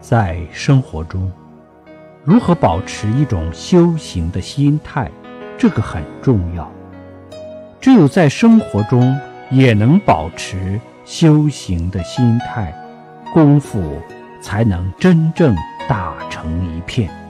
在生活中如何保持一种修行的心态这个很重要。只有在生活中也能保持修行的心态功夫才能真正打成一片。